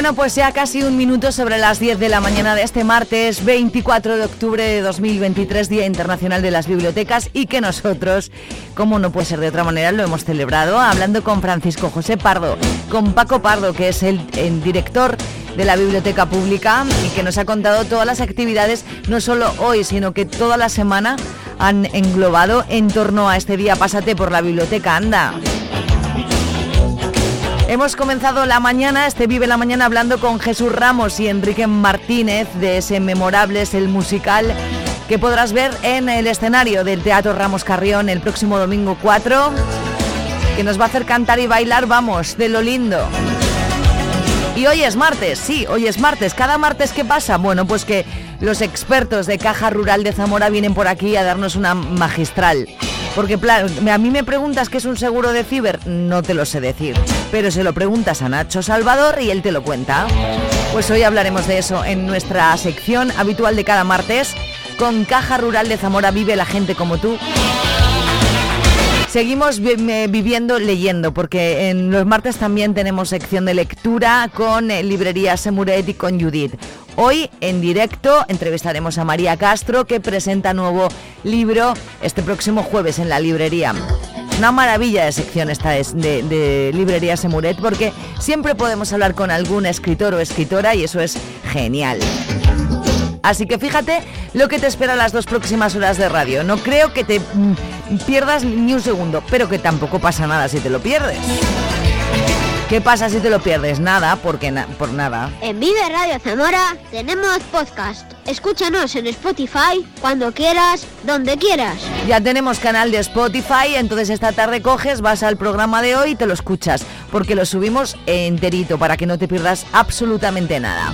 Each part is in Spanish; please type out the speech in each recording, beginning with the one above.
Bueno, pues ya casi un minuto sobre las 10 de la mañana de este martes 24 de octubre de 2023, Día Internacional de las Bibliotecas, y que nosotros, como no puede ser de otra manera, lo hemos celebrado hablando con Francisco José Pardo, con Paco Pardo, que es el, el director de la Biblioteca Pública y que nos ha contado todas las actividades, no solo hoy, sino que toda la semana han englobado en torno a este día. Pásate por la biblioteca, anda. Hemos comenzado la mañana, este Vive la Mañana, hablando con Jesús Ramos y Enrique Martínez de ese Memorables, el musical que podrás ver en el escenario del Teatro Ramos Carrión el próximo domingo 4, que nos va a hacer cantar y bailar, vamos, de lo lindo. Y hoy es martes, sí, hoy es martes. ¿Cada martes qué pasa? Bueno, pues que los expertos de Caja Rural de Zamora vienen por aquí a darnos una magistral. Porque a mí me preguntas qué es un seguro de ciber, no te lo sé decir. Pero se lo preguntas a Nacho Salvador y él te lo cuenta. Pues hoy hablaremos de eso en nuestra sección habitual de cada martes. Con Caja Rural de Zamora vive la gente como tú. Seguimos viviendo leyendo, porque en los martes también tenemos sección de lectura con eh, Librería Semuret y con Judith. Hoy en directo entrevistaremos a María Castro que presenta nuevo libro este próximo jueves en la librería. Una maravilla de sección esta es de, de Librería Semuret porque siempre podemos hablar con algún escritor o escritora y eso es genial. Así que fíjate lo que te espera las dos próximas horas de radio. No creo que te mm, pierdas ni un segundo, pero que tampoco pasa nada si te lo pierdes. ¿Qué pasa si te lo pierdes? Nada, porque por nada. En Vive Radio Zamora tenemos podcast. Escúchanos en Spotify cuando quieras, donde quieras. Ya tenemos canal de Spotify, entonces esta tarde coges, vas al programa de hoy y te lo escuchas, porque lo subimos enterito para que no te pierdas absolutamente nada.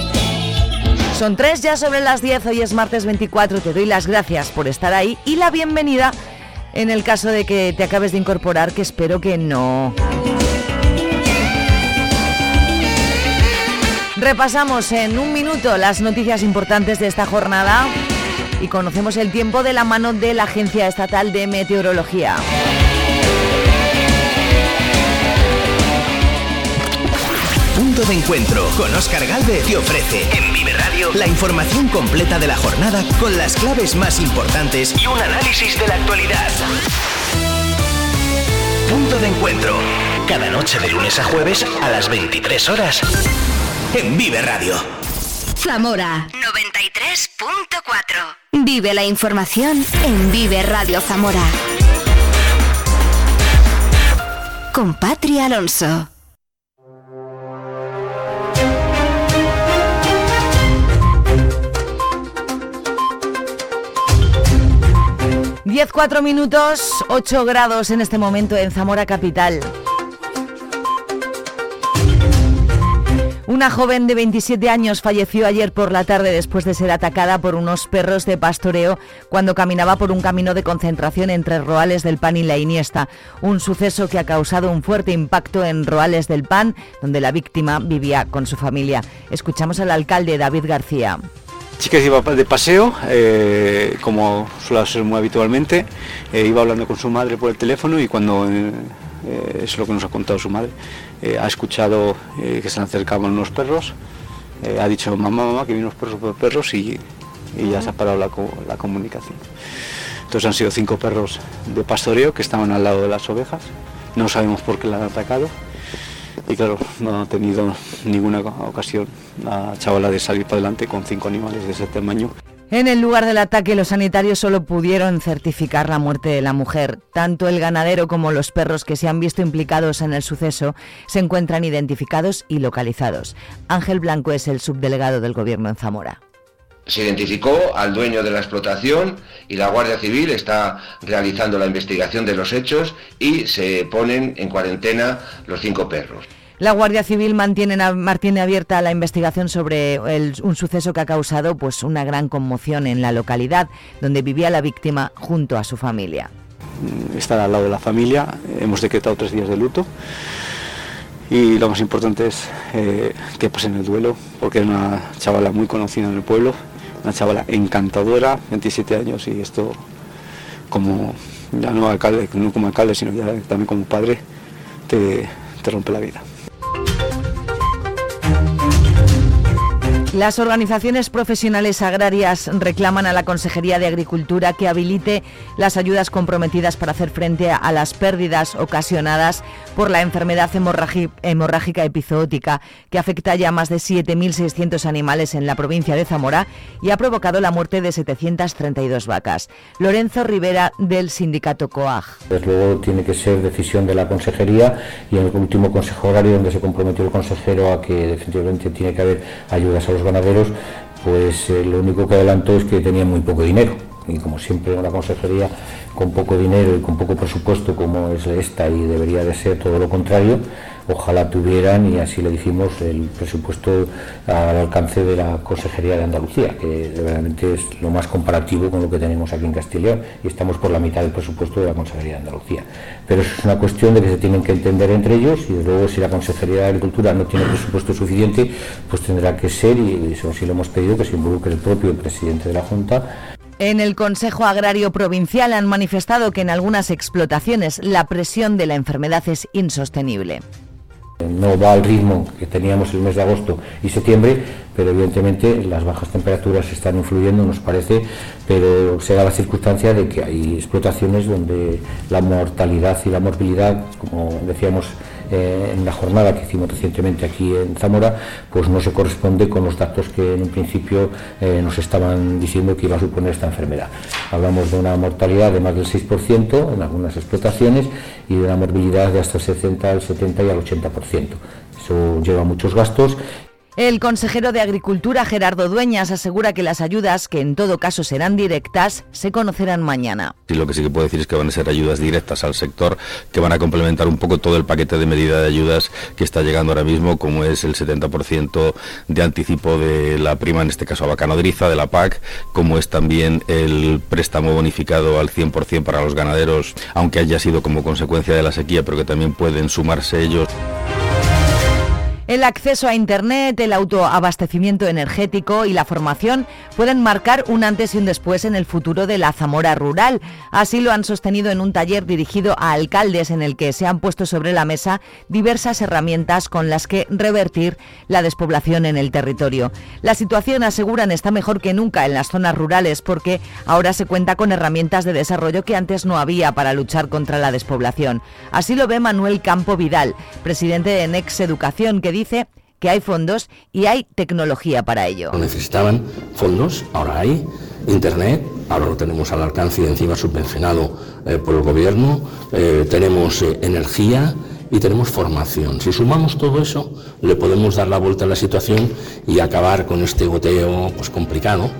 Son tres ya sobre las 10, hoy es martes 24, te doy las gracias por estar ahí y la bienvenida en el caso de que te acabes de incorporar, que espero que no. Repasamos en un minuto las noticias importantes de esta jornada y conocemos el tiempo de la mano de la Agencia Estatal de Meteorología. Punto de encuentro con Oscar Galvez te ofrece La información completa de la jornada con las claves más importantes y un análisis de la actualidad. Punto de encuentro. Cada noche de lunes a jueves a las 23 horas en Vive Radio. Zamora 93.4. Vive la información en Vive Radio Zamora. Con Patria Alonso. 10, 4 minutos, 8 grados en este momento en Zamora Capital. Una joven de 27 años falleció ayer por la tarde después de ser atacada por unos perros de pastoreo cuando caminaba por un camino de concentración entre Roales del Pan y la Iniesta. Un suceso que ha causado un fuerte impacto en Roales del Pan, donde la víctima vivía con su familia. Escuchamos al alcalde David García chica iba de paseo, eh, como suele ser muy habitualmente, eh, iba hablando con su madre por el teléfono y cuando, eh, es lo que nos ha contado su madre, ha escuchado que se le acercaban unos perros, ha dicho mamá, mamá, que vienen unos perros perros y, ya se ha parado la, la comunicación. Entonces han sido cinco perros de pastoreo que estaban al lado de las ovejas, no sabemos por qué la han atacado y claro, no ha tenido ninguna ocasión la chavala de salir para adelante con cinco animales de ese tamaño. En el lugar del ataque, los sanitarios solo pudieron certificar la muerte de la mujer. Tanto el ganadero como los perros que se han visto implicados en el suceso se encuentran identificados y localizados. Ángel Blanco es el subdelegado del Gobierno en Zamora. Se identificó al dueño de la explotación y la Guardia Civil está realizando la investigación de los hechos y se ponen en cuarentena los cinco perros. La Guardia Civil mantiene, mantiene abierta la investigación sobre un suceso que ha causado pues, una gran conmoción en la localidad, donde vivía la víctima junto a su familia. Estar al lado de la familia, hemos decretado tres días de luto y lo más importante es eh, que pasen el duelo, porque es una chavala muy conocida en el pueblo, una chavala encantadora, 27 años y esto como ya no alcalde, no como alcalde, sino ya también como padre, te, te rompe la vida. Las organizaciones profesionales agrarias reclaman a la Consejería de Agricultura que habilite las ayudas comprometidas para hacer frente a las pérdidas ocasionadas por la enfermedad hemorrágica epizootica que afecta ya a más de 7.600 animales en la provincia de Zamora y ha provocado la muerte de 732 vacas. Lorenzo Rivera del sindicato COAG. Desde luego tiene que ser decisión de la Consejería y en el último Consejo Horario donde se comprometió el consejero a que definitivamente tiene que haber ayudas a los ganaderos, pues eh, lo único que adelantó es que tenía muy poco dinero. Y como siempre una consejería con poco dinero y con poco presupuesto como es esta y debería de ser todo lo contrario, ojalá tuvieran, y así le dijimos, el presupuesto al alcance de la Consejería de Andalucía, que realmente es lo más comparativo con lo que tenemos aquí en Castilla y estamos por la mitad del presupuesto de la Consejería de Andalucía. Pero es una cuestión de que se tienen que entender entre ellos y luego si la Consejería de Agricultura no tiene presupuesto suficiente, pues tendrá que ser, y eso sí lo hemos pedido, que se involucre el propio presidente de la Junta en el Consejo Agrario Provincial han manifestado que en algunas explotaciones la presión de la enfermedad es insostenible. No va al ritmo que teníamos el mes de agosto y septiembre, pero evidentemente las bajas temperaturas están influyendo, nos parece, pero se da la circunstancia de que hay explotaciones donde la mortalidad y la morbilidad, como decíamos eh, en la jornada que hicimos recientemente aquí en Zamora, pues no se corresponde con los datos que en un principio eh, nos estaban diciendo que iba a suponer esta enfermedad. Hablamos de una mortalidad de más del 6% en algunas explotaciones y de una morbilidad de hasta el 60, el 70 y al 80%. Eso lleva muchos gastos el consejero de Agricultura, Gerardo Dueñas, asegura que las ayudas, que en todo caso serán directas, se conocerán mañana. Y lo que sí que puedo decir es que van a ser ayudas directas al sector, que van a complementar un poco todo el paquete de medida de ayudas que está llegando ahora mismo, como es el 70% de anticipo de la prima, en este caso a vaca nodriza, de la PAC, como es también el préstamo bonificado al 100% para los ganaderos, aunque haya sido como consecuencia de la sequía, pero que también pueden sumarse ellos. El acceso a Internet, el autoabastecimiento energético y la formación pueden marcar un antes y un después en el futuro de la Zamora rural. Así lo han sostenido en un taller dirigido a alcaldes en el que se han puesto sobre la mesa diversas herramientas con las que revertir la despoblación en el territorio. La situación, aseguran, está mejor que nunca en las zonas rurales porque ahora se cuenta con herramientas de desarrollo que antes no había para luchar contra la despoblación. Así lo ve Manuel Campo Vidal, presidente de Nex Educación, que dice que hay fondos y hay tecnología para ello. Necesitaban fondos, ahora hay, Internet, ahora lo tenemos al alcance y encima subvencionado eh, por el gobierno, eh, tenemos eh, energía y tenemos formación. Si sumamos todo eso, le podemos dar la vuelta a la situación y acabar con este goteo pues, complicado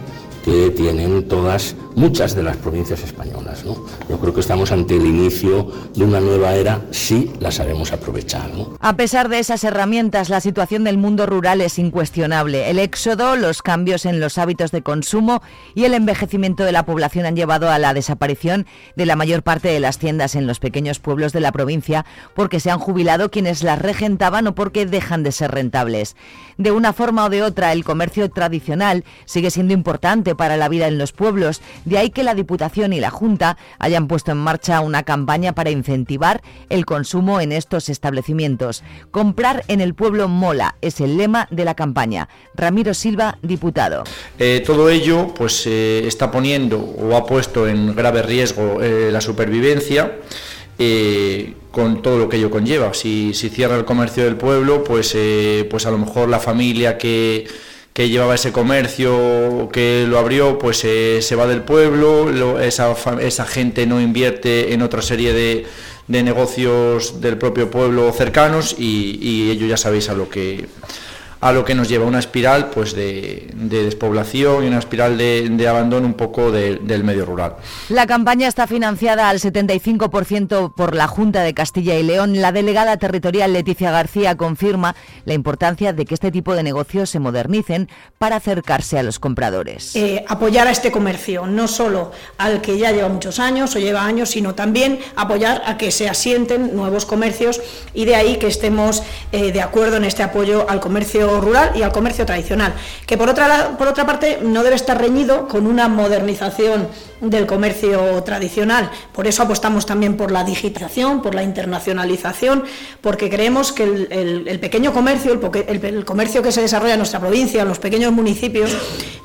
que tienen todas, muchas de las provincias españolas. ¿no? Yo creo que estamos ante el inicio de una nueva era si la sabemos aprovechar. A pesar de esas herramientas, la situación del mundo rural es incuestionable. El éxodo, los cambios en los hábitos de consumo y el envejecimiento de la población han llevado a la desaparición de la mayor parte de las tiendas en los pequeños pueblos de la provincia porque se han jubilado quienes las regentaban o porque dejan de ser rentables. De una forma o de otra, el comercio tradicional sigue siendo importante para la vida en los pueblos. De ahí que la Diputación y la Junta hayan puesto en marcha una campaña para incentivar el consumo en estos establecimientos. Comprar en el pueblo mola es el lema de la campaña. Ramiro Silva, diputado. Eh, todo ello pues eh, está poniendo o ha puesto en grave riesgo eh, la supervivencia. con todo lo que ello conlleva. Si, cierra el comercio del pueblo, pues, pues a lo mejor la familia que, que llevaba ese comercio, que lo abrió, pues eh, se va del pueblo, esa, esa, gente no invierte en otra serie de, negocios del propio pueblo cercanos y, y ya sabéis a lo que a lo que nos lleva una espiral pues de, despoblación y una espiral de, abandono un poco del medio rural. La campaña está financiada al 75% por la Junta de Castilla y León. La delegada territorial Leticia García confirma la importancia de que este tipo de negocios se modernicen para acercarse a los compradores. Eh, apoyar a este comercio, no solo al que ya lleva muchos años o lleva años, sino también apoyar a que se asienten nuevos comercios y de ahí que estemos eh, de acuerdo en este apoyo al comercio rural y al comercio tradicional, que por otra, por otra parte no debe estar reñido con una modernización del comercio tradicional. Por eso apostamos también por la digitalización, por la internacionalización, porque creemos que el, pequeño comercio, el, el, comercio que se desarrolla en nuestra provincia, en los pequeños municipios,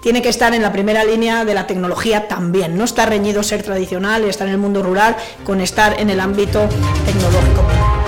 tiene que estar en la primera línea de la tecnología también. No está reñido ser tradicional y estar en el mundo rural con estar en el ámbito tecnológico.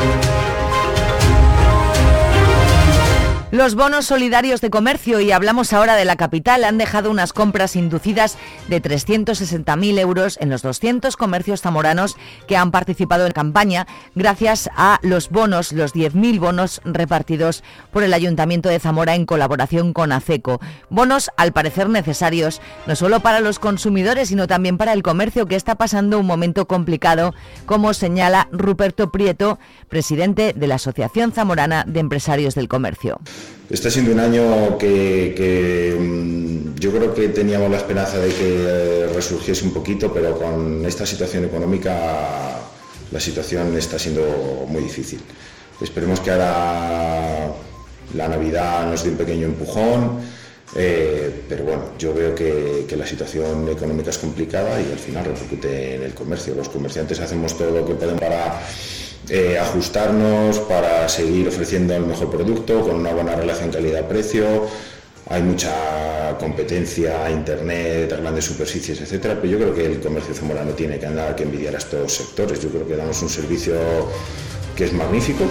Los bonos solidarios de comercio, y hablamos ahora de la capital, han dejado unas compras inducidas de 360.000 euros en los 200 comercios zamoranos que han participado en campaña gracias a los bonos, los 10.000 bonos repartidos por el Ayuntamiento de Zamora en colaboración con ACECO. Bonos, al parecer, necesarios no solo para los consumidores, sino también para el comercio que está pasando un momento complicado, como señala Ruperto Prieto, presidente de la Asociación Zamorana de Empresarios del Comercio. Está siendo un año que, mm, yo creo que teníamos la esperanza de que eh, resurgiese un poquito, pero con esta situación económica la situación está siendo muy difícil. Esperemos que ahora la Navidad nos dé un pequeño empujón, eh, pero bueno, yo veo que, la situación económica es complicada y al final repercute en el comercio. Los comerciantes hacemos todo lo que podemos para eh, ajustarnos para seguir ofreciendo el mejor producto con una buena relación calidad-precio. Hay mucha competencia, internet, grandes superficies, etcétera, pero yo creo que el comercio zamorano tiene que andar que envidiar a estos sectores. Yo creo que damos un servicio que es magnífico.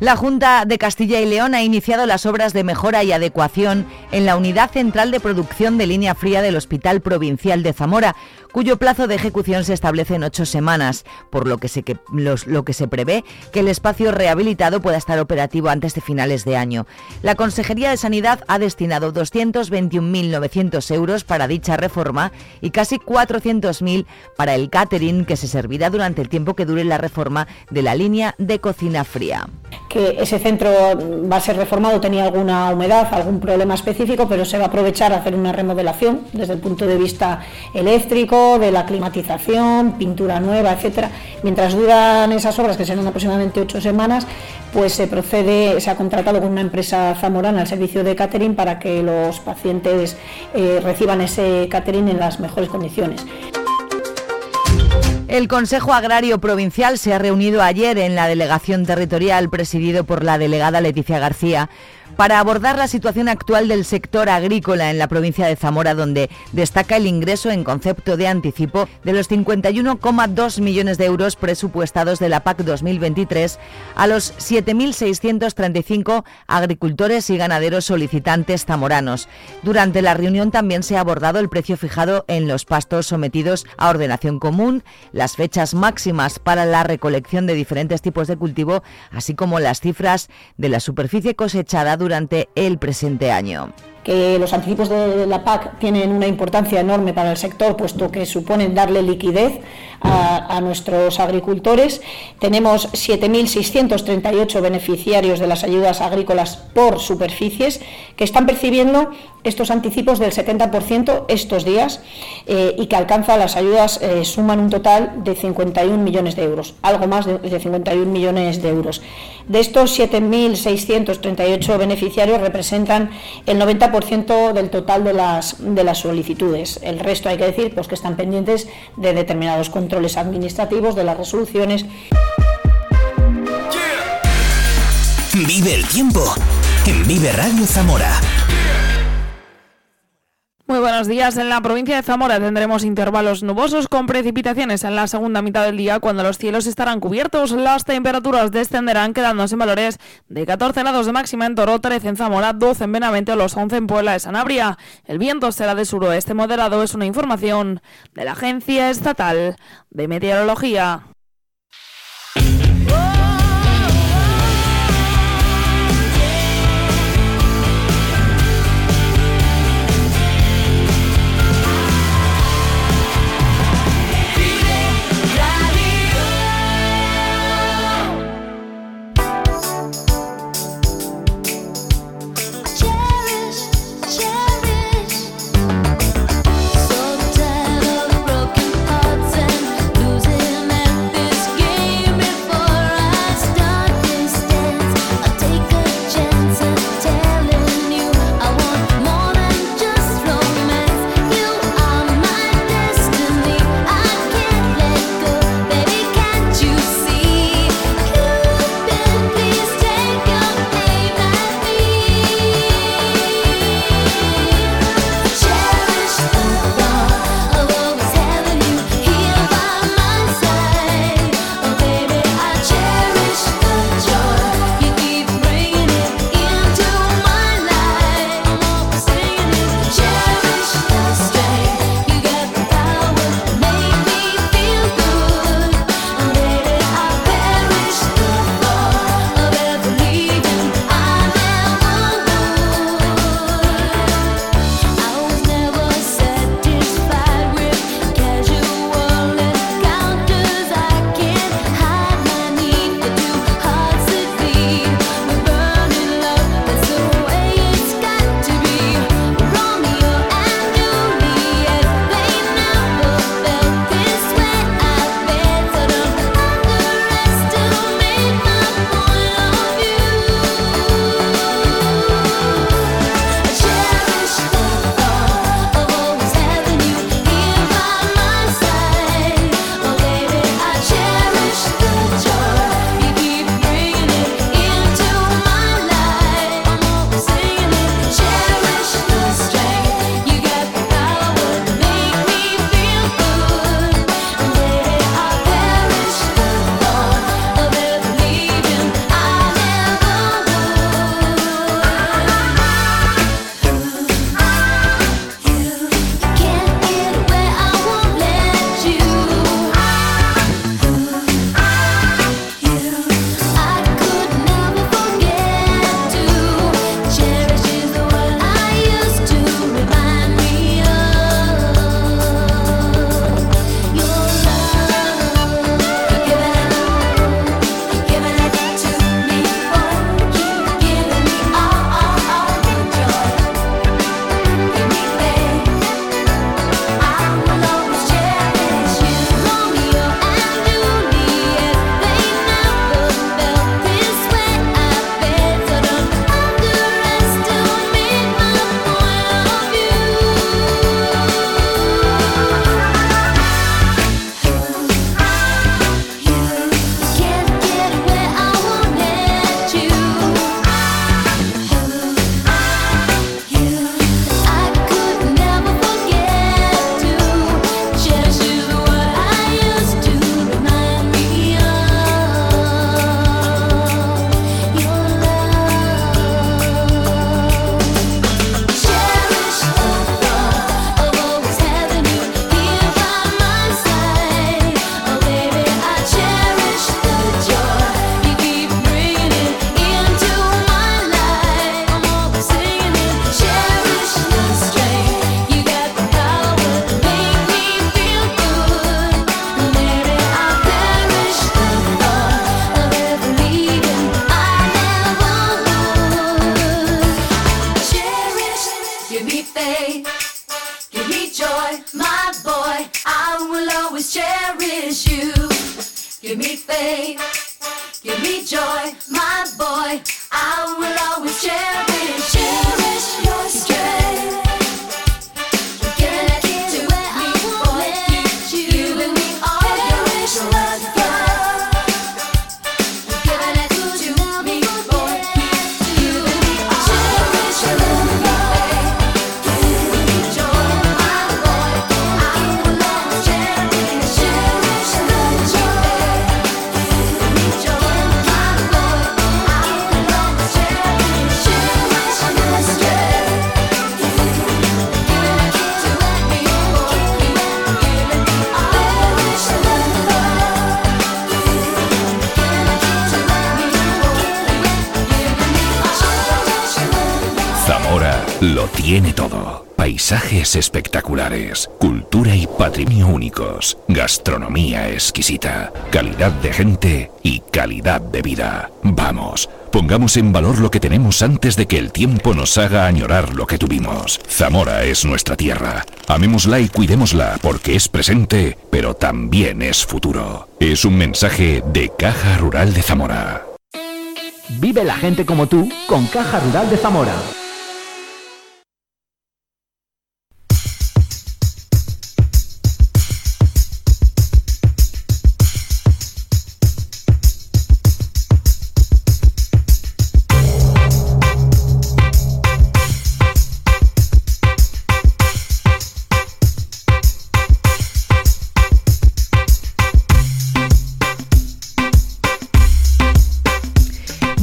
La Junta de Castilla y León ha iniciado las obras de mejora y adecuación en la unidad central de producción de línea fría del Hospital Provincial de Zamora, cuyo plazo de ejecución se establece en ocho semanas, por lo que, se, lo que se prevé que el espacio rehabilitado pueda estar operativo antes de finales de año. La Consejería de Sanidad ha destinado 221.900 euros para dicha reforma y casi 400.000 para el catering que se servirá durante el tiempo que dure la reforma de la línea de cocina fría que ese centro va a ser reformado, tenía alguna humedad, algún problema específico, pero se va a aprovechar a hacer una remodelación desde el punto de vista eléctrico, de la climatización, pintura nueva, etcétera. Mientras duran esas obras, que serán aproximadamente ocho semanas, pues se procede, se ha contratado con una empresa zamorana el servicio de catering para que los pacientes eh, reciban ese catering en las mejores condiciones. El Consejo Agrario Provincial se ha reunido ayer en la delegación territorial presidido por la delegada Leticia García para abordar la situación actual del sector agrícola en la provincia de Zamora, donde destaca el ingreso en concepto de anticipo de los 51,2 millones de euros presupuestados de la PAC 2023 a los 7.635 agricultores y ganaderos solicitantes zamoranos. Durante la reunión también se ha abordado el precio fijado en los pastos sometidos a ordenación común, las fechas máximas para la recolección de diferentes tipos de cultivo, así como las cifras de la superficie cosechada durante el presente año. Que los anticipos de la PAC tienen una importancia enorme para el sector, puesto que suponen darle liquidez a, nuestros agricultores. Tenemos 7.638 beneficiarios de las ayudas agrícolas por superficies que están percibiendo estos anticipos del 70% estos días eh, y que alcanza las ayudas, eh, suman un total de 51 millones de euros, algo más de, de 51 millones de euros. De estos 7.638 beneficiarios representan el 90% del total de las, de las solicitudes. El resto hay que decir pues, que están pendientes de determinados controles administrativos, de las resoluciones. Vive el tiempo en Vive Radio Zamora. Muy buenos días. En la provincia de Zamora tendremos intervalos nubosos con precipitaciones en la segunda mitad del día cuando los cielos estarán cubiertos. Las temperaturas descenderán quedándose en valores de 14 grados de máxima en Toro, 13 en Zamora, 12 en Benavente o los 11 en Puebla de Sanabria. El viento será de suroeste moderado. Es una información de la Agencia Estatal de Meteorología. Espectaculares, cultura y patrimonio únicos, gastronomía exquisita, calidad de gente y calidad de vida. Vamos, pongamos en valor lo que tenemos antes de que el tiempo nos haga añorar lo que tuvimos. Zamora es nuestra tierra. Amémosla y cuidémosla porque es presente, pero también es futuro. Es un mensaje de Caja Rural de Zamora. Vive la gente como tú con Caja Rural de Zamora.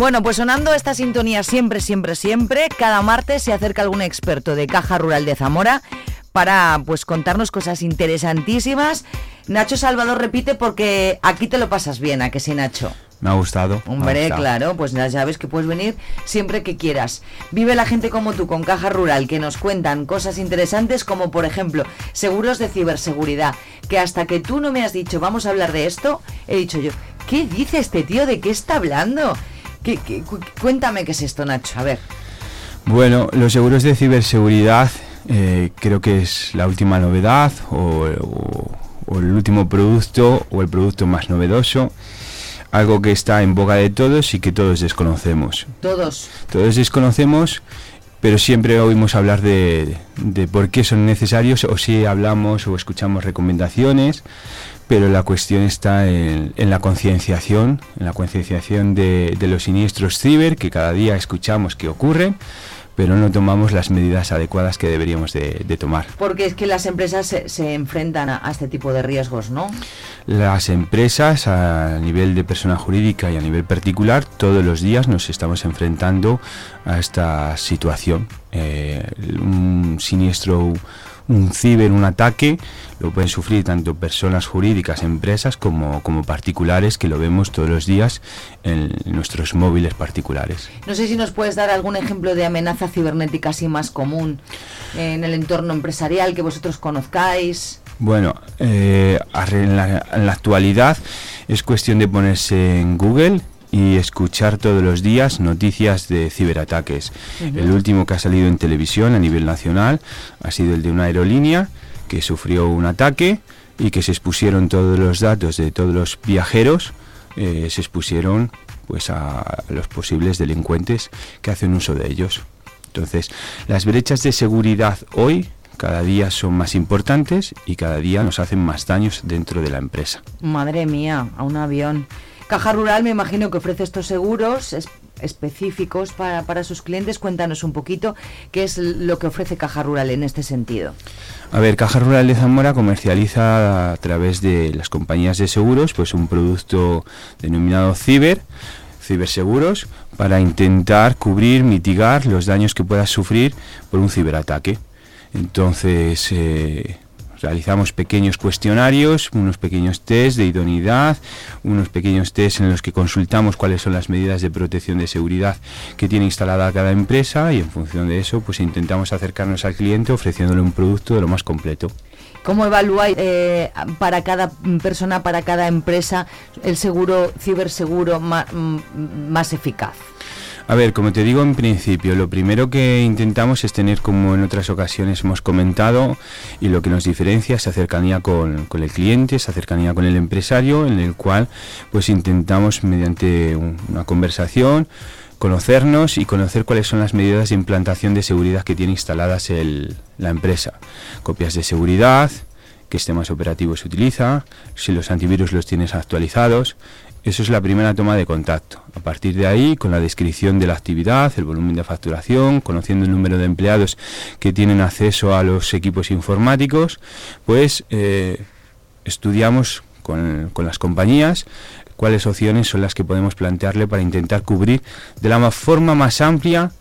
Bueno, pues sonando esta sintonía siempre, siempre, siempre, cada martes se acerca algún experto de Caja Rural de Zamora para pues contarnos cosas interesantísimas. Nacho Salvador repite porque aquí te lo pasas bien, ¿a que sí, Nacho? Me ha gustado. ha Hombre, gustado. claro, pues ya sabes que puedes venir siempre que quieras. Vive la gente como tú con Caja Rural, que nos cuentan cosas interesantes como por ejemplo seguros de ciberseguridad, que hasta que tú no me has dicho vamos a hablar de esto, he dicho yo, ¿qué dice este tío? ¿De qué está hablando? ¿Qué- qué- cu- cuéntame qué es esto, Nacho, a ver. Bueno, los seguros de ciberseguridad eh, creo que es la última novedad o, o- o el último producto o el producto más novedoso. Algo que está en boca de todos y que todos desconocemos. Todos. Todos desconocemos, pero siempre oímos hablar de, de por qué son necesarios o si hablamos o escuchamos recomendaciones, pero la cuestión está en, en la concienciación, en la concienciación de, de los siniestros ciber que cada día escuchamos que ocurren, pero no tomamos las medidas adecuadas que deberíamos de, de tomar. Porque es que las empresas se, se enfrentan a, a este tipo de riesgos, ¿no? Las empresas a nivel de persona jurídica y a nivel particular todos los días nos estamos enfrentando a esta situación. Eh, un siniestro, un ciber, un ataque, lo pueden sufrir tanto personas jurídicas, empresas, como, como particulares, que lo vemos todos los días en nuestros móviles particulares. No sé si nos puedes dar algún ejemplo de amenaza cibernética así más común en el entorno empresarial que vosotros conozcáis. Bueno, eh, arre- en, la, en la actualidad es cuestión de ponerse en Google y escuchar todos los días noticias de ciberataques. El último que ha salido en televisión a nivel nacional ha sido el de una aerolínea que sufrió un ataque y que se expusieron todos los datos de todos los viajeros, eh, se expusieron pues a los posibles delincuentes que hacen uso de ellos. Entonces, las brechas de seguridad hoy cada día son más importantes y cada día nos hacen más daños dentro de la empresa. Madre mía, a un avión. Caja Rural me imagino que ofrece estos seguros es- específicos para, para sus clientes. Cuéntanos un poquito qué es lo que ofrece Caja Rural en este sentido. A ver, Caja Rural de Zamora comercializa a través de las compañías de seguros pues un producto denominado Ciber, ciberseguros, para intentar cubrir, mitigar los daños que puedas sufrir por un ciberataque. Entonces, eh, realizamos pequeños cuestionarios, unos pequeños test de idoneidad, unos pequeños test en los que consultamos cuáles son las medidas de protección de seguridad que tiene instalada cada empresa y en función de eso pues intentamos acercarnos al cliente ofreciéndole un producto de lo más completo. ¿Cómo evaluáis eh, para cada persona, para cada empresa, el seguro ciberseguro mm, más eficaz? A ver, como te digo en principio, lo primero que intentamos es tener, como en otras ocasiones hemos comentado, y lo que nos diferencia es esa cercanía con, con el cliente, esa cercanía con el empresario, en el cual pues intentamos mediante un- una conversación conocernos y conocer cuáles son las medidas de implantación de seguridad que tiene instaladas el- la empresa. Copias de seguridad, qué sistemas operativos se utiliza, si los antivirus los tienes actualizados. Eso es la primera toma de contacto. A partir de ahí, con la descripción de la actividad, el volumen de facturación, conociendo el número de empleados que tienen acceso a los equipos informáticos, pues eh, estudiamos con, con las compañías cuáles opciones son las que podemos plantearle para intentar cubrir de la ma- forma más amplia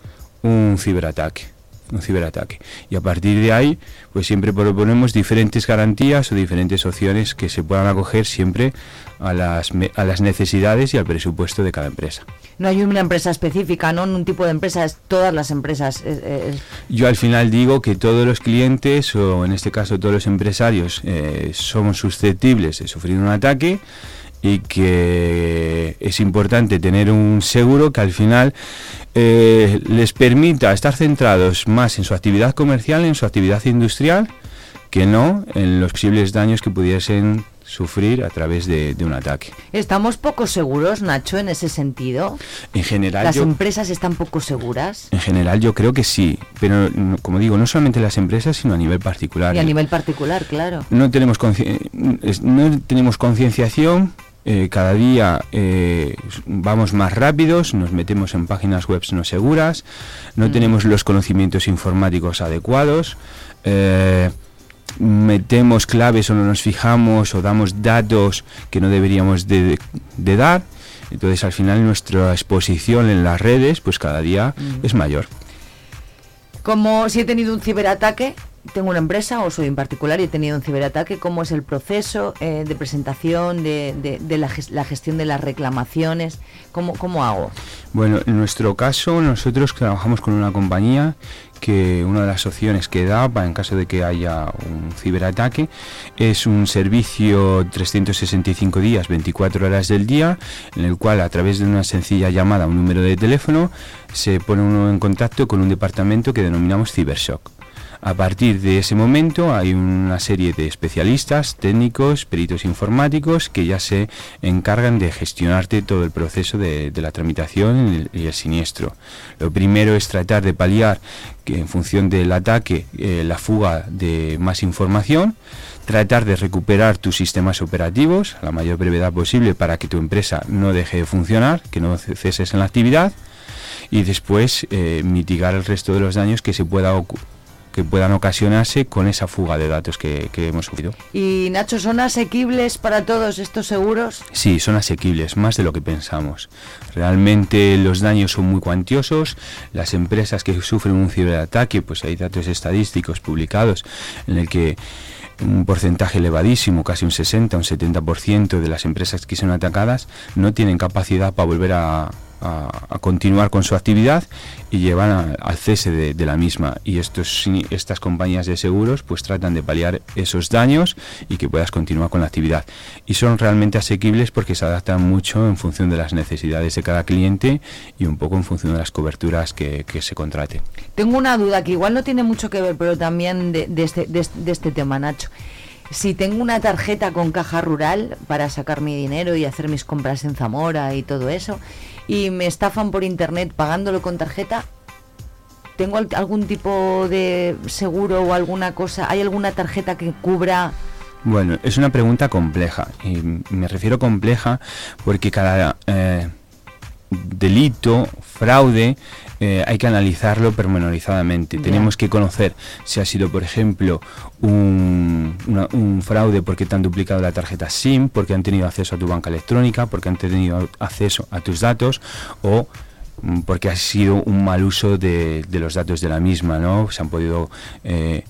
un ciberataque un ciberataque y a partir de ahí pues siempre proponemos diferentes garantías o diferentes opciones que se puedan acoger siempre a las, a las necesidades y al presupuesto de cada empresa. No hay una empresa específica, ¿no? Un tipo de empresa, es todas las empresas. es- es- Yo al final digo que todos los clientes, o en este caso todos los empresarios, eh, somos susceptibles de sufrir un ataque y que es importante tener un seguro que al final eh, les permita estar centrados más en su actividad comercial, en su actividad industrial, que no en los posibles daños que pudiesen sufrir a través de, de un ataque. ¿Estamos poco seguros, Nacho, en ese sentido? En general, ¿Las yo- empresas están poco seguras? en general yo creo que sí, pero no- como digo, no solamente las empresas, sino a nivel particular. Y a nivel particular, claro. no tenemos no tenemos concienciación eh, cada día eh, vamos más rápidos nos metemos en páginas web no seguras no Mm. tenemos los conocimientos informáticos adecuados eh, metemos claves o no nos fijamos o damos datos que no deberíamos de, de dar entonces al final nuestra exposición en las redes pues cada día Mm. es mayor Como si he tenido un ciberataque, tengo una empresa o soy en particular y he tenido un ciberataque, ¿cómo es el proceso eh, de presentación, de, la gestión de las reclamaciones? ¿Cómo, cómo hago? Bueno, en nuestro caso nosotros trabajamos con una compañía que una de las opciones que da para en caso de que haya un ciberataque es un servicio 365 días, 24 horas del día, en el cual a través de una sencilla llamada a un número de teléfono se pone uno en contacto con un departamento que denominamos Cybershock. A partir de ese momento hay una serie de especialistas, técnicos, peritos informáticos que ya se encargan de gestionarte todo el proceso de, la tramitación y el, siniestro. Lo primero es tratar de paliar en función del ataque eh, la fuga de más información, tratar de recuperar tus sistemas operativos a la mayor brevedad posible para que tu empresa no deje de funcionar, que no ceses en la actividad y después eh, mitigar el resto de los daños que se pueda ocu- que puedan ocasionarse con esa fuga de datos que, que hemos sufrido. Y Nacho, ¿son asequibles para todos estos seguros? Sí, son asequibles, más de lo que pensamos. Realmente los daños son muy cuantiosos. Las empresas que sufren un ciberataque, pues hay datos estadísticos publicados en el que un porcentaje elevadísimo, casi un 60, un 70% de las empresas que son atacadas no tienen capacidad para volver a, a- continuar con su actividad y llevan al cese de, la misma. Y estos, estas compañías de seguros pues tratan de paliar esos daños y que puedas continuar con la actividad. Y son realmente asequibles porque se adaptan mucho en función de las necesidades de cada cliente y un poco en función de las coberturas que, se contrate. Tengo una duda que igual no tiene mucho que ver, pero también de, este, de, de este tema, Nacho. Si tengo una tarjeta con caja rural para sacar mi dinero y hacer mis compras en Zamora y todo eso, y me estafan por internet pagándolo con tarjeta, ¿tengo al- algún tipo de seguro o alguna cosa? ¿Hay alguna tarjeta que cubra? Bueno, es una pregunta compleja. Y me refiero compleja porque cada eh, delito, fraude, eh, hay que analizarlo pormenorizadamente. Tenemos que conocer si ha sido, por ejemplo, un, una- un fraude porque te han duplicado la tarjeta SIM, porque han tenido acceso a tu banca electrónica, porque han tenido acceso a tus datos o mm, porque ha sido un mal uso de, de los datos de la misma, ¿no? Se han podido eh,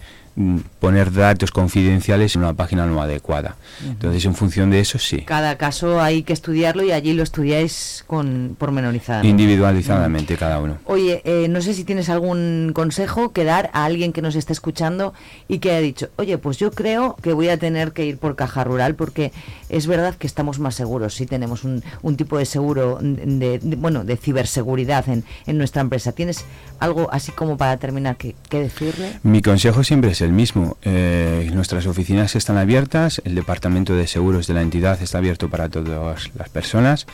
poner datos confidenciales en una página no adecuada. Entonces, en función de eso, sí. Cada caso hay que estudiarlo y allí lo estudiáis con pormenorizado. Individualizadamente cada uno. Oye, eh, no sé si tienes algún consejo que dar a alguien que nos esté escuchando y que haya dicho, oye, pues yo creo que voy a tener que ir por caja rural porque es verdad que estamos más seguros si tenemos un, un tipo de seguro, de, de- bueno, de ciberseguridad en, en nuestra empresa. ¿Tienes algo así como para terminar que, que decirle? Mi consejo siempre es el mismo. Eh, nuestras oficinas están abiertas, el departamento de seguros de la entidad está abierto para todas las personas.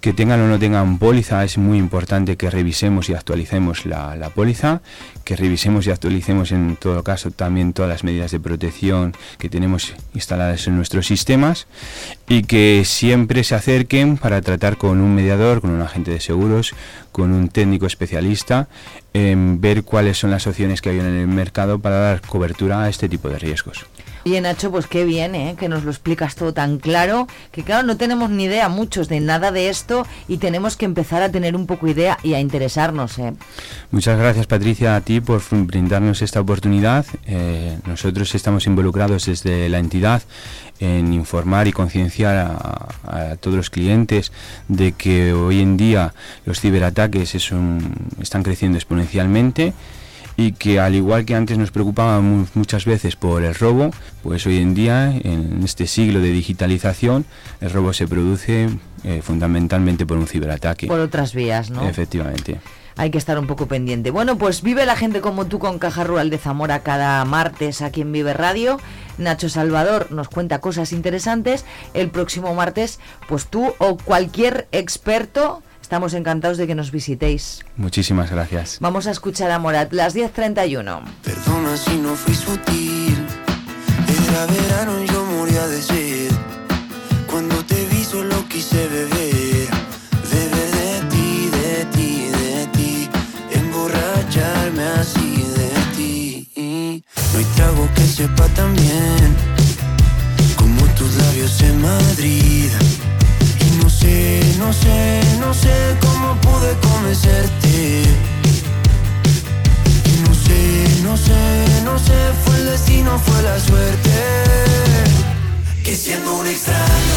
Que tengan o no tengan póliza, es muy importante que revisemos y actualicemos la, la póliza, que revisemos y actualicemos en todo caso también todas las medidas de protección que tenemos instaladas en nuestros sistemas y que siempre se acerquen para tratar con un mediador, con un agente de seguros, con un técnico especialista, en ver cuáles son las opciones que hay en el mercado para dar cobertura a este tipo de riesgos. Oye, Nacho, pues qué bien, ¿eh? que nos lo explicas todo tan claro, que claro, no tenemos ni idea muchos de nada de esto y tenemos que empezar a tener un poco idea y a interesarnos. ¿eh? Muchas gracias Patricia a ti por brindarnos esta oportunidad. Eh, nosotros estamos involucrados desde la entidad en informar y concienciar a, a todos los clientes de que hoy en día los ciberataques es un- están creciendo exponencialmente y que al igual que antes nos preocupábamos muchas veces por el robo, pues hoy en día, en este siglo de digitalización, el robo se produce eh, fundamentalmente por un ciberataque. Por otras vías, ¿no? Efectivamente. Hay que estar un poco pendiente. Bueno, pues vive la gente como tú con Caja Rural de Zamora cada martes aquí en Vive Radio. Nacho Salvador nos cuenta cosas interesantes. El próximo martes, pues tú o cualquier experto, estamos encantados de que nos visitéis. Muchísimas gracias. Vamos a escuchar a Morat, las 10.31. Perdona si no fui sutil. Era verano y yo moría de sed. Cuando te vi solo quise beber. Beber de ti, de ti, de ti. Emborracharme así de ti. No hay trago que sepa tan bien como tus labios en Madrid. Sé, no sé, no sé cómo pude convencerte. No sé, no sé, no sé, fue el destino, fue la suerte. Que siendo un extraño,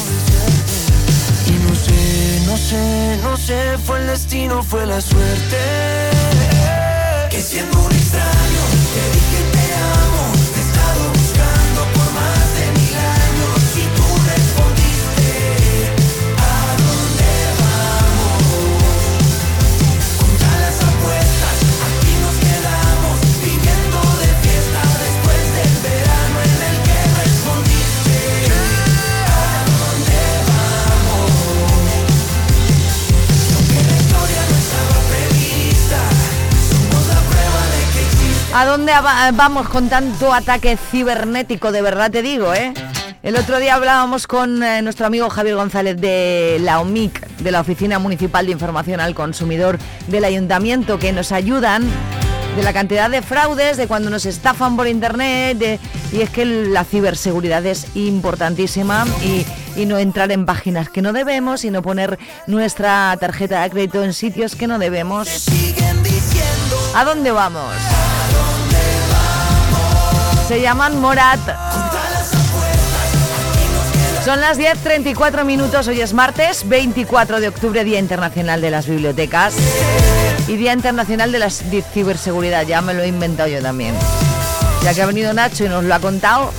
Sé, no sé, fue el destino, fue la suerte. Que siendo un extraño, te dije te ¿A dónde va- vamos con tanto ataque cibernético? De verdad te digo, ¿eh? El otro día hablábamos con eh, nuestro amigo Javier González de la OMIC, de la Oficina Municipal de Información al Consumidor del Ayuntamiento, que nos ayudan de la cantidad de fraudes, de cuando nos estafan por internet, y es que la ciberseguridad es importantísima y no entrar en páginas que no debemos y no poner nuestra tarjeta de crédito en sitios que no debemos. ¿A dónde vamos? Se llaman Morat. Son las 10.34 minutos, hoy es martes 24 de octubre, Día Internacional de las Bibliotecas y Día Internacional de la ci- Ciberseguridad, ya me lo he inventado yo también. Ya que ha venido Nacho y nos lo ha contado,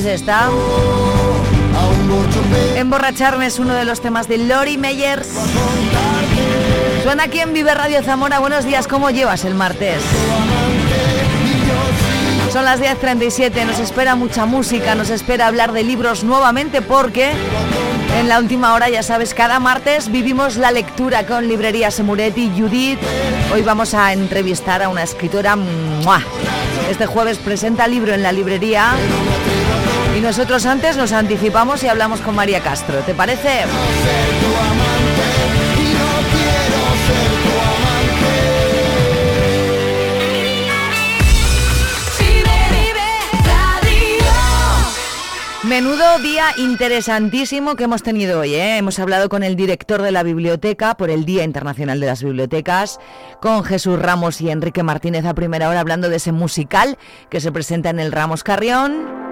sabes esta? Emborracharme es uno de los temas de Lori Meyers. Suena aquí en Vive Radio Zamora. Buenos días, ¿cómo llevas el martes? Son las 10.37, nos espera mucha música, nos espera hablar de libros nuevamente porque en la última hora, ya sabes, cada martes vivimos la lectura con Librería Semuretti Judith. Hoy vamos a entrevistar a una escritora. Este jueves presenta libro en la librería nosotros antes nos anticipamos y hablamos con María Castro. ¿Te parece? Menudo día interesantísimo que hemos tenido hoy. ¿eh? Hemos hablado con el director de la biblioteca por el Día Internacional de las Bibliotecas, con Jesús Ramos y Enrique Martínez a primera hora hablando de ese musical que se presenta en el Ramos Carrión,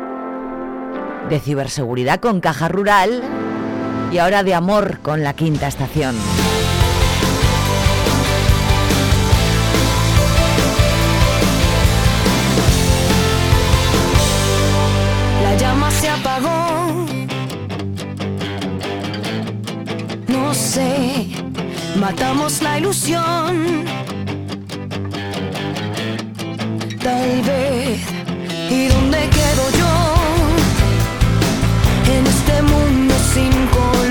de ciberseguridad con Caja Rural y ahora de amor con la Quinta Estación. La llama se apagó. No sé, matamos la ilusión. Tal vez. ¿Y dónde quedo sin color.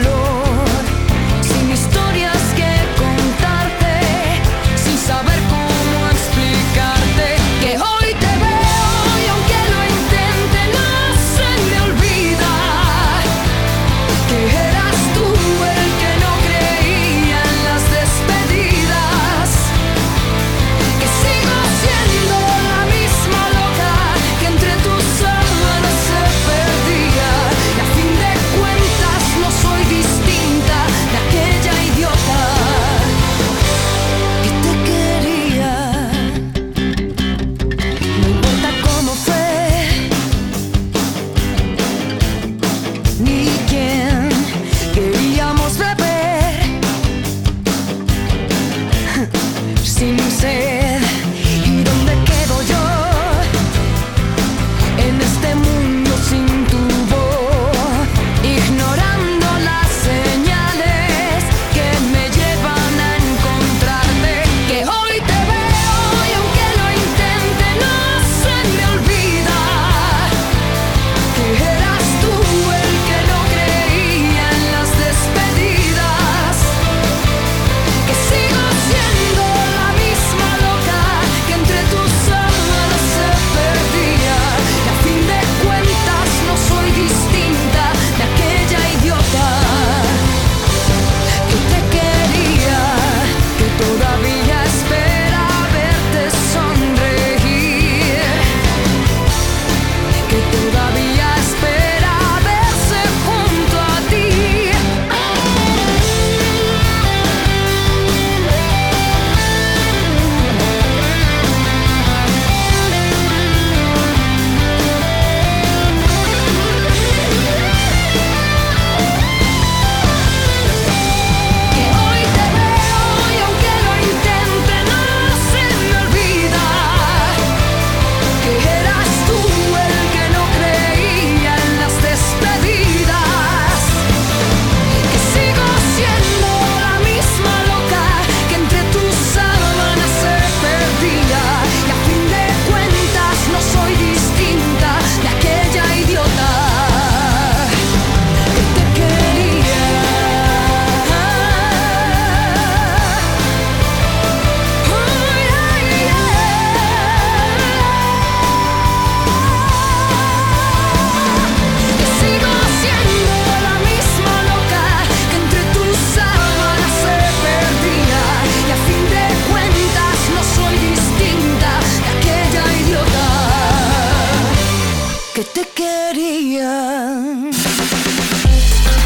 te quería.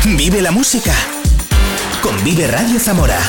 Vive la música. Convive Radio Zamora.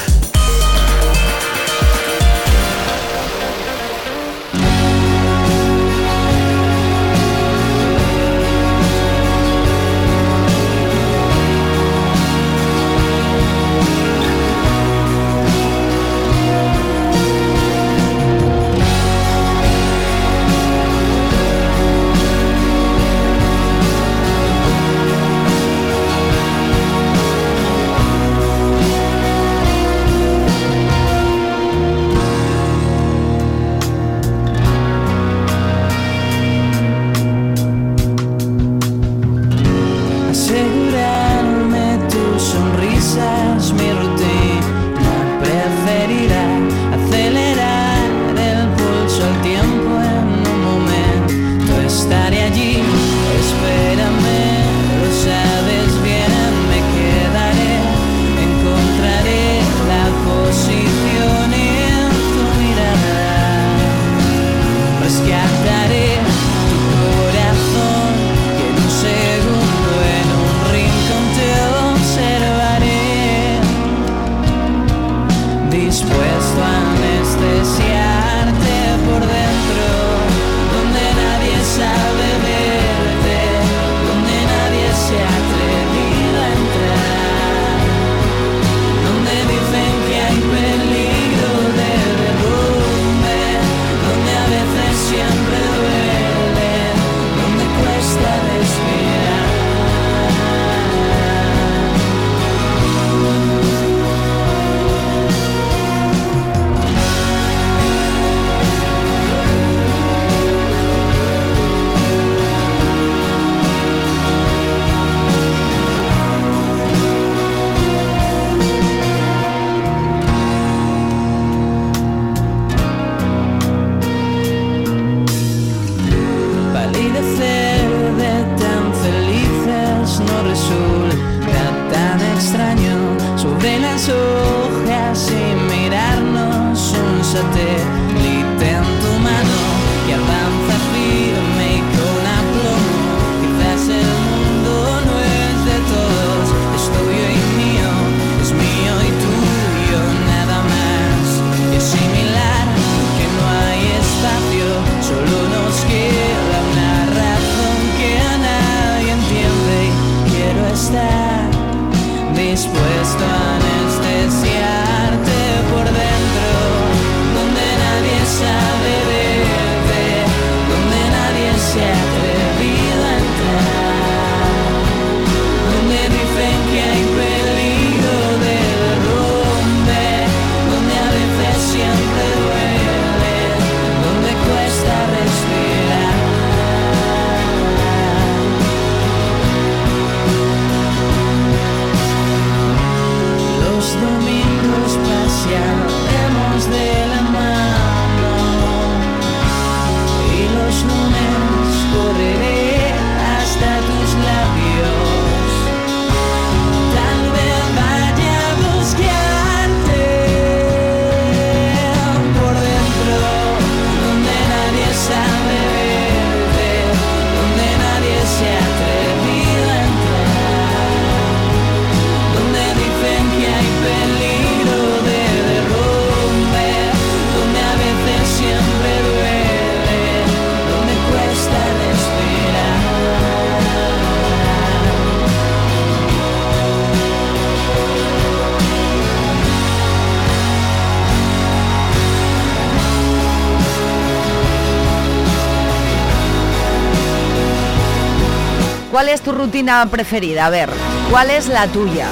Es tu rutina preferida? A ver, ¿cuál es la tuya?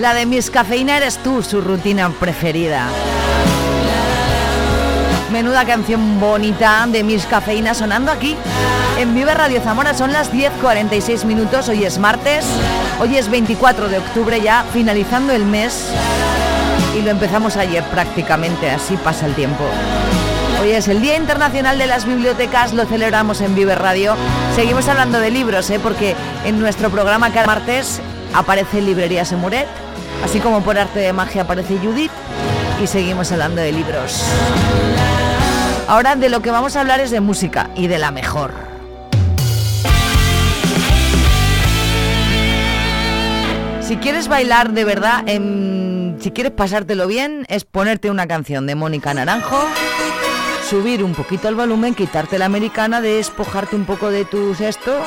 La de mis cafeína eres tú, su rutina preferida. Menuda canción bonita de mis cafeína sonando aquí en Vive Radio Zamora. Son las 10.46 minutos, hoy es martes, hoy es 24 de octubre ya, finalizando el mes y lo empezamos ayer prácticamente, así pasa el tiempo. Hoy es el Día Internacional de las Bibliotecas, lo celebramos en Vive Radio. Seguimos hablando de libros, ¿eh? porque en nuestro programa cada martes aparece Librerías en Muret, así como por arte de magia aparece Judith, y seguimos hablando de libros. Ahora de lo que vamos a hablar es de música y de la mejor. Si quieres bailar de verdad, si quieres pasártelo bien, es ponerte una canción de Mónica Naranjo subir un poquito el volumen, quitarte la americana, despojarte un poco de tus esto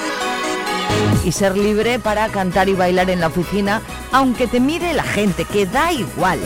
y ser libre para cantar y bailar en la oficina, aunque te mire la gente, que da igual.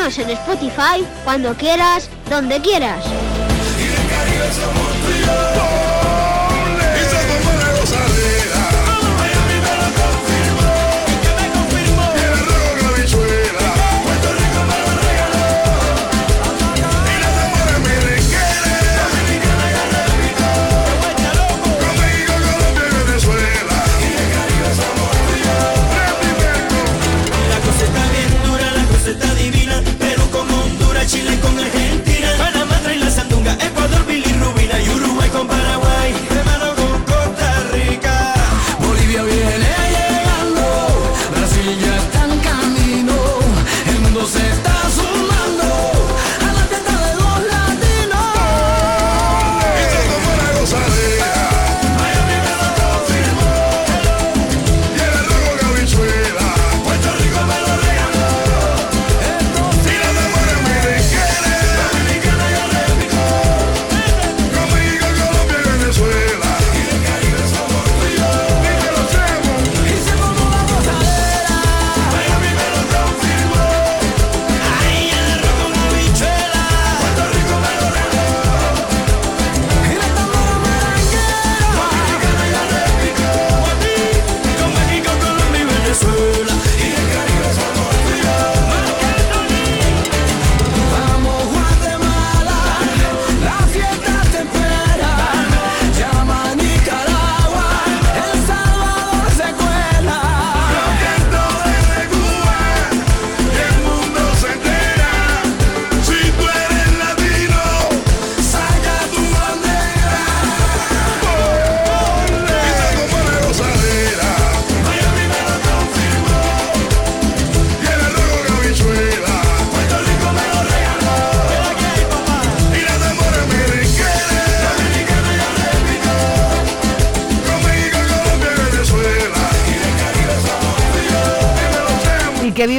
En Spotify, cuando quieras, donde quieras.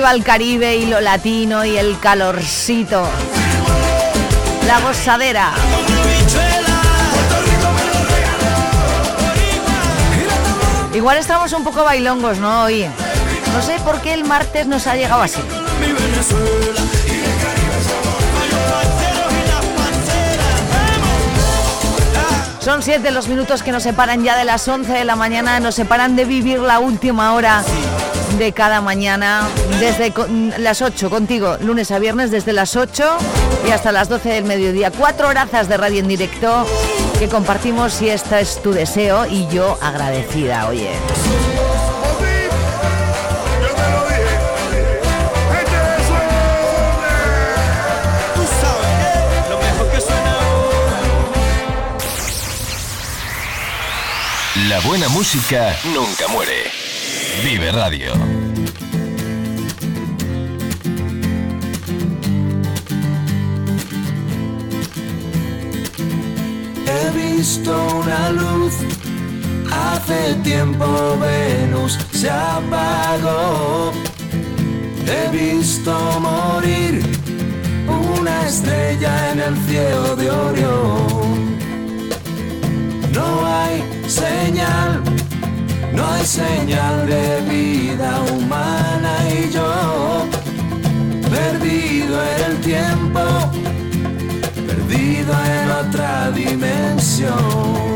Viva el Caribe y lo latino y el calorcito. La gozadera. Igual estamos un poco bailongos, ¿no? Hoy. No sé por qué el martes nos ha llegado así. Son siete los minutos que nos separan ya de las 11 de la mañana, nos separan de vivir la última hora de cada mañana, desde las 8 contigo, lunes a viernes, desde las 8 y hasta las 12 del mediodía. Cuatro horazas de radio en directo que compartimos si este es tu deseo y yo agradecida, oye. La buena música nunca muere. Vive Radio. He visto una luz, hace tiempo Venus se apagó. He visto morir una estrella en el cielo de Orión. No hay señal, no hay señal de vida humana y yo, perdido en el tiempo, perdido en otra dimensión.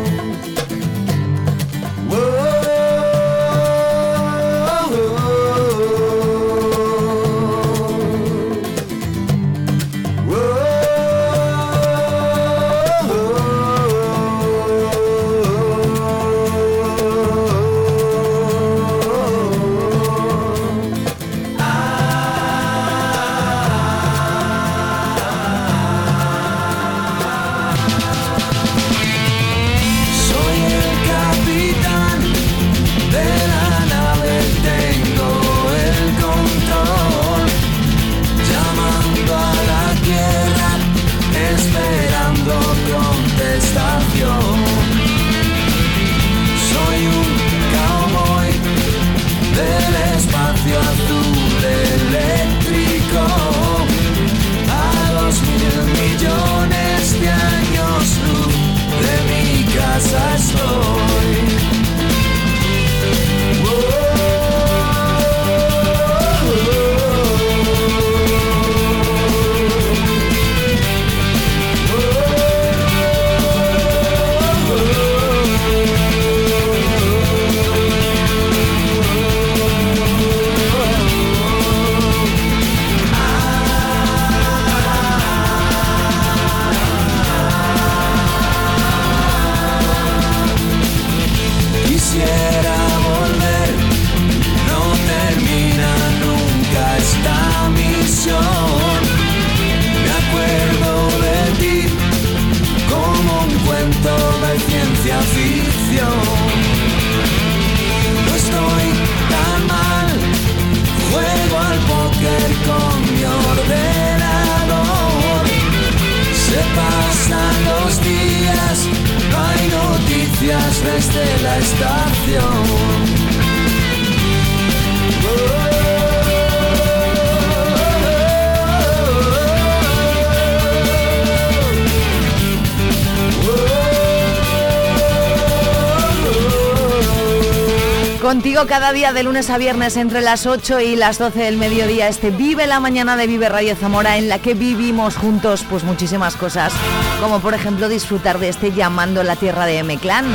Contigo cada día de lunes a viernes entre las 8 y las 12 del mediodía. Este Vive la Mañana de Vive Radio Zamora en la que vivimos juntos pues muchísimas cosas. Como por ejemplo disfrutar de este Llamando la Tierra de M-Clan.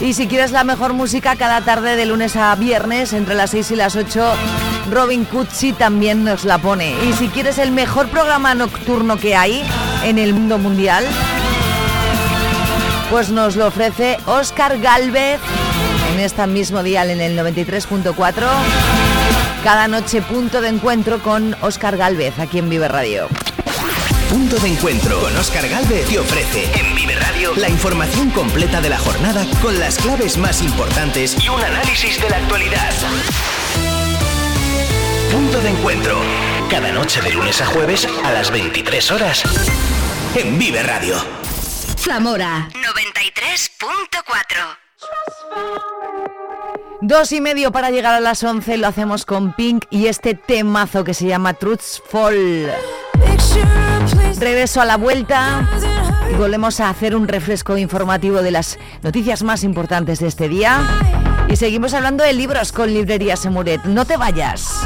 Y si quieres la mejor música cada tarde de lunes a viernes entre las 6 y las 8, Robin Cutsi también nos la pone. Y si quieres el mejor programa nocturno que hay en el mundo mundial, pues nos lo ofrece Oscar Galvez en este mismo dial en el 93.4. Cada noche punto de encuentro con Oscar Galvez aquí en Vive Radio. Punto de encuentro con Oscar Galvez te ofrece en Vive Radio la información completa de la jornada con las claves más importantes y un análisis de la actualidad. Punto de encuentro. Cada noche de lunes a jueves a las 23 horas en Vive Radio. Zamora 93.4 Dos y medio para llegar a las 11 lo hacemos con Pink y este temazo que se llama Truths Fall. Regreso a la vuelta y volvemos a hacer un refresco informativo de las noticias más importantes de este día. Y seguimos hablando de libros con Librería Semuret. No te vayas.